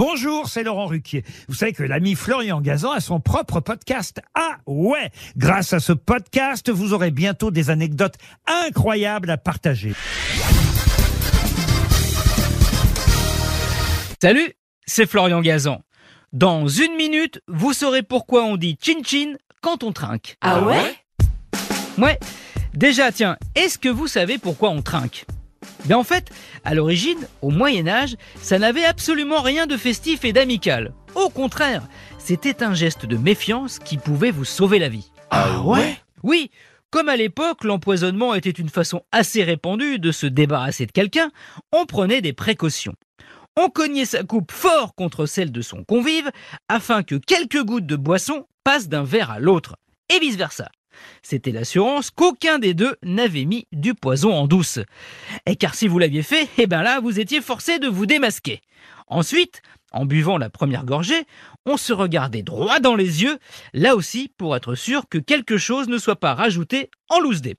Bonjour, c'est Laurent Ruquier. Vous savez que l'ami Florian Gazan a son propre podcast. Ah ouais Grâce à ce podcast, vous aurez bientôt des anecdotes incroyables à partager. Salut, c'est Florian Gazan. Dans une minute, vous saurez pourquoi on dit chin chin quand on trinque. Ah ouais? Ouais. Déjà, tiens, est-ce que vous savez pourquoi on trinque? Ben en fait, à l'origine, au Moyen Âge, ça n'avait absolument rien de festif et d'amical. Au contraire, c'était un geste de méfiance qui pouvait vous sauver la vie. Ah ouais? Oui, comme à l'époque, l'empoisonnement était une façon assez répandue de se débarrasser de quelqu'un, on prenait des précautions. On cognait sa coupe fort contre celle de son convive afin que quelques gouttes de boisson passent d'un verre à l'autre, et vice-versa. C'était l'assurance qu'aucun des deux n'avait mis du poison en douce. Et car si vous l'aviez fait, eh ben là, vous étiez forcé de vous démasquer. Ensuite, en buvant la première gorgée, on se regardait droit dans les yeux, là aussi pour être sûr que quelque chose ne soit pas rajouté en loose dé.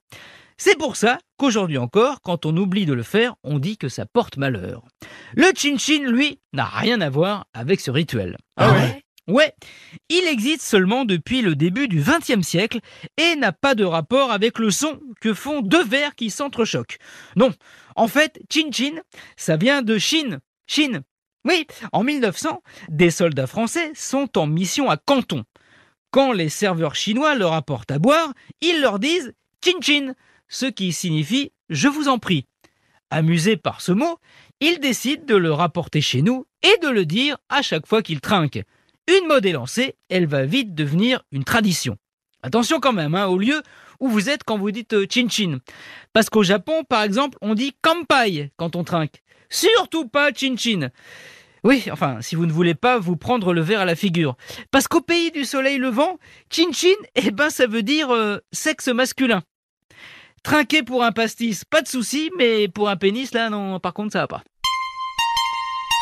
C'est pour ça qu'aujourd'hui encore, quand on oublie de le faire, on dit que ça porte malheur. Le chin-chin, lui, n'a rien à voir avec ce rituel. Ah Ouais, il existe seulement depuis le début du XXe siècle et n'a pas de rapport avec le son que font deux verres qui s'entrechoquent. Non, en fait, chin-chin, ça vient de Chine. Chine. Oui, en 1900, des soldats français sont en mission à Canton. Quand les serveurs chinois leur apportent à boire, ils leur disent chin-chin, ce qui signifie je vous en prie. Amusés par ce mot, ils décident de le rapporter chez nous et de le dire à chaque fois qu'ils trinquent. Une mode est lancée, elle va vite devenir une tradition. Attention quand même, hein, au lieu où vous êtes quand vous dites euh, chin chin. Parce qu'au Japon, par exemple, on dit kampai quand on trinque. Surtout pas chin chin. Oui, enfin, si vous ne voulez pas vous prendre le verre à la figure. Parce qu'au pays du soleil levant, chin chin, eh ben, ça veut dire euh, sexe masculin. Trinquer pour un pastis, pas de souci, mais pour un pénis, là, non, par contre, ça va pas.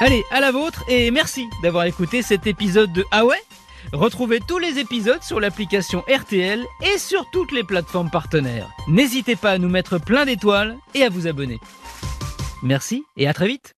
Allez, à la vôtre, et merci d'avoir écouté cet épisode de Ah Retrouvez tous les épisodes sur l'application RTL et sur toutes les plateformes partenaires. N'hésitez pas à nous mettre plein d'étoiles et à vous abonner. Merci et à très vite